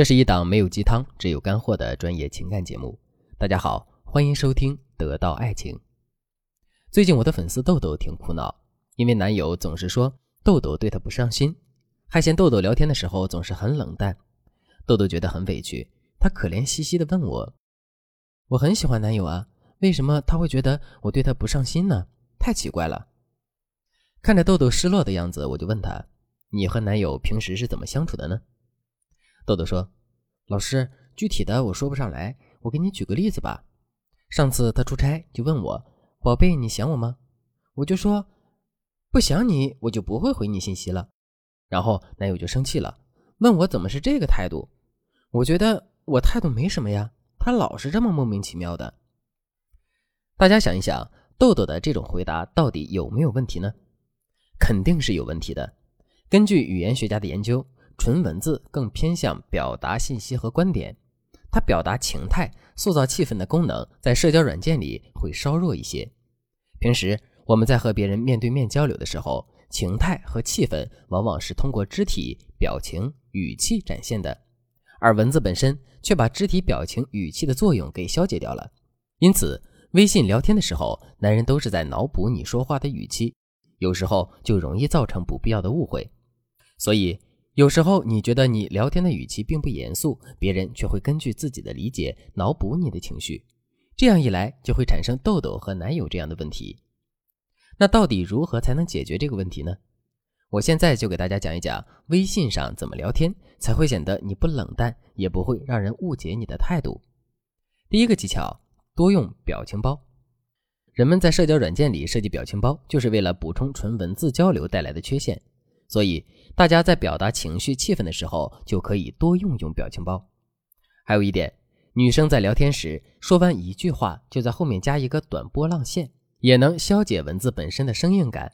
这是一档没有鸡汤，只有干货的专业情感节目。大家好，欢迎收听《得到爱情》。最近我的粉丝豆豆挺苦恼，因为男友总是说豆豆对他不上心，还嫌豆豆聊天的时候总是很冷淡。豆豆觉得很委屈，他可怜兮兮地问我：“我很喜欢男友啊，为什么他会觉得我对他不上心呢？太奇怪了。”看着豆豆失落的样子，我就问他：“你和男友平时是怎么相处的呢？”豆豆说：“老师，具体的我说不上来，我给你举个例子吧。上次他出差就问我，宝贝，你想我吗？我就说，不想你，我就不会回你信息了。然后男友就生气了，问我怎么是这个态度。我觉得我态度没什么呀，他老是这么莫名其妙的。大家想一想，豆豆的这种回答到底有没有问题呢？肯定是有问题的。根据语言学家的研究。”纯文字更偏向表达信息和观点，它表达情态、塑造气氛的功能在社交软件里会稍弱一些。平时我们在和别人面对面交流的时候，情态和气氛往往是通过肢体、表情、语气展现的，而文字本身却把肢体、表情、语气的作用给消解掉了。因此，微信聊天的时候，男人都是在脑补你说话的语气，有时候就容易造成不必要的误会。所以。有时候你觉得你聊天的语气并不严肃，别人却会根据自己的理解脑补你的情绪，这样一来就会产生痘痘和男友这样的问题。那到底如何才能解决这个问题呢？我现在就给大家讲一讲微信上怎么聊天才会显得你不冷淡，也不会让人误解你的态度。第一个技巧，多用表情包。人们在社交软件里设计表情包，就是为了补充纯文字交流带来的缺陷。所以，大家在表达情绪、气氛的时候，就可以多用用表情包。还有一点，女生在聊天时说完一句话，就在后面加一个短波浪线，也能消解文字本身的生硬感。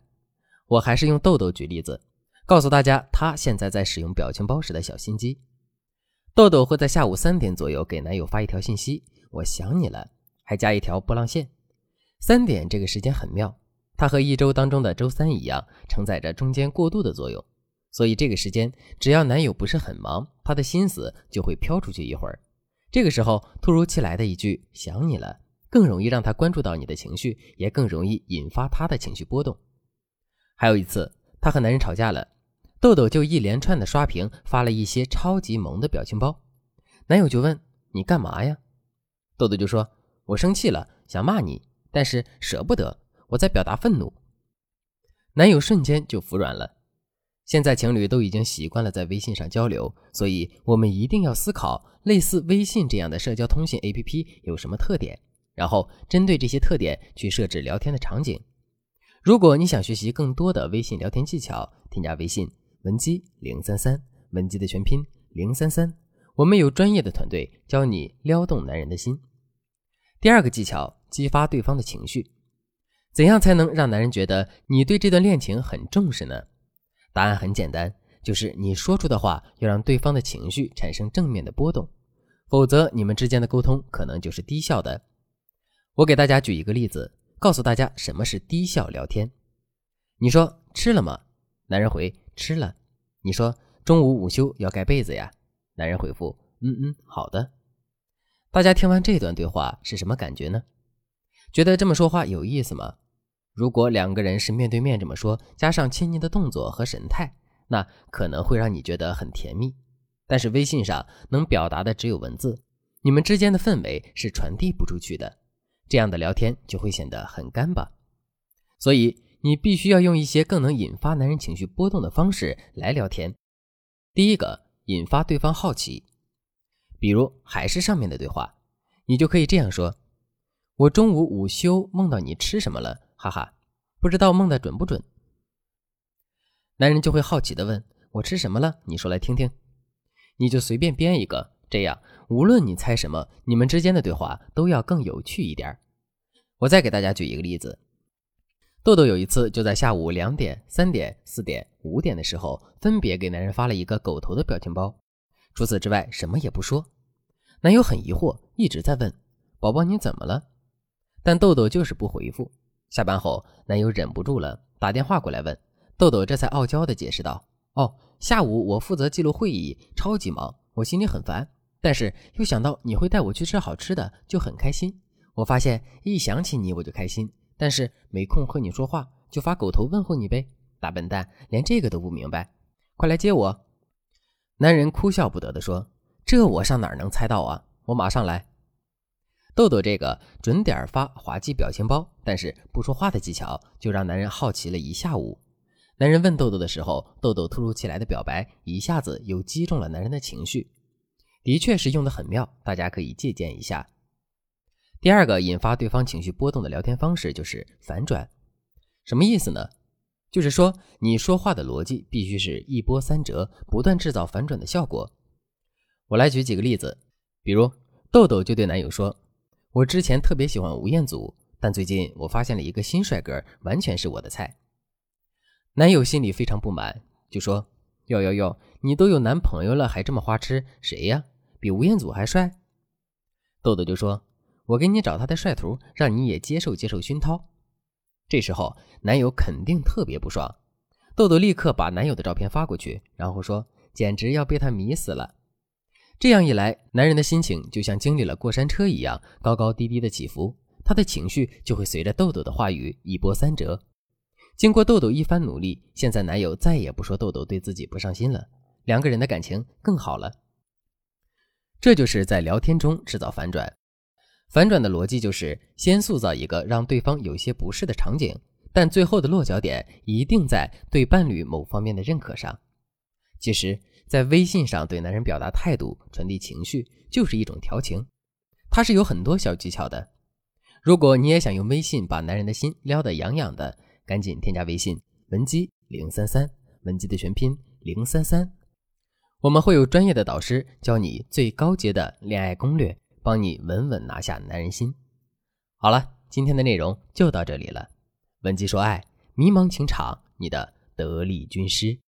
我还是用豆豆举例子，告诉大家她现在在使用表情包时的小心机。豆豆会在下午三点左右给男友发一条信息：“我想你了”，还加一条波浪线。三点这个时间很妙。它和一周当中的周三一样，承载着中间过渡的作用，所以这个时间，只要男友不是很忙，他的心思就会飘出去一会儿。这个时候，突如其来的一句“想你了”，更容易让他关注到你的情绪，也更容易引发他的情绪波动。还有一次，她和男人吵架了，豆豆就一连串的刷屏，发了一些超级萌的表情包。男友就问：“你干嘛呀？”豆豆就说：“我生气了，想骂你，但是舍不得。”我在表达愤怒，男友瞬间就服软了。现在情侣都已经习惯了在微信上交流，所以我们一定要思考类似微信这样的社交通信 APP 有什么特点，然后针对这些特点去设置聊天的场景。如果你想学习更多的微信聊天技巧，添加微信文姬零三三，文姬的全拼零三三，我们有专业的团队教你撩动男人的心。第二个技巧，激发对方的情绪。怎样才能让男人觉得你对这段恋情很重视呢？答案很简单，就是你说出的话要让对方的情绪产生正面的波动，否则你们之间的沟通可能就是低效的。我给大家举一个例子，告诉大家什么是低效聊天。你说吃了吗？男人回吃了。你说中午午休要盖被子呀？男人回复嗯嗯好的。大家听完这段对话是什么感觉呢？觉得这么说话有意思吗？如果两个人是面对面这么说，加上亲昵的动作和神态，那可能会让你觉得很甜蜜。但是微信上能表达的只有文字，你们之间的氛围是传递不出去的，这样的聊天就会显得很干巴。所以你必须要用一些更能引发男人情绪波动的方式来聊天。第一个，引发对方好奇，比如还是上面的对话，你就可以这样说：“我中午午休梦到你吃什么了？”哈哈，不知道梦的准不准？男人就会好奇的问：“我吃什么了？你说来听听。”你就随便编一个，这样无论你猜什么，你们之间的对话都要更有趣一点。我再给大家举一个例子：豆豆有一次就在下午两点、三点、四点、五点的时候，分别给男人发了一个狗头的表情包，除此之外什么也不说。男友很疑惑，一直在问：“宝宝你怎么了？”但豆豆就是不回复。下班后，男友忍不住了，打电话过来问豆豆，这才傲娇的解释道：“哦，下午我负责记录会议，超级忙，我心里很烦，但是又想到你会带我去吃好吃的，就很开心。我发现一想起你我就开心，但是没空和你说话，就发狗头问候你呗。大笨蛋，连这个都不明白，快来接我！男人哭笑不得地说：“这我上哪能猜到啊？我马上来。”豆豆这个准点发滑稽表情包，但是不说话的技巧，就让男人好奇了一下午。男人问豆豆的时候，豆豆突如其来的表白一下子又击中了男人的情绪，的确是用的很妙，大家可以借鉴一下。第二个引发对方情绪波动的聊天方式就是反转，什么意思呢？就是说你说话的逻辑必须是一波三折，不断制造反转的效果。我来举几个例子，比如豆豆就对男友说。我之前特别喜欢吴彦祖，但最近我发现了一个新帅哥，完全是我的菜。男友心里非常不满，就说：“哟哟哟，你都有男朋友了，还这么花痴？谁呀？比吴彦祖还帅？”豆豆就说：“我给你找他的帅图，让你也接受接受熏陶。”这时候男友肯定特别不爽，豆豆立刻把男友的照片发过去，然后说：“简直要被他迷死了。”这样一来，男人的心情就像经历了过山车一样，高高低低的起伏，他的情绪就会随着豆豆的话语一波三折。经过豆豆一番努力，现在男友再也不说豆豆对自己不上心了，两个人的感情更好了。这就是在聊天中制造反转。反转的逻辑就是先塑造一个让对方有些不适的场景，但最后的落脚点一定在对伴侣某方面的认可上。其实。在微信上对男人表达态度、传递情绪，就是一种调情，它是有很多小技巧的。如果你也想用微信把男人的心撩得痒痒的，赶紧添加微信文姬零三三，文姬的全拼零三三，我们会有专业的导师教你最高阶的恋爱攻略，帮你稳稳拿下男人心。好了，今天的内容就到这里了。文姬说爱，迷茫情场，你的得力军师。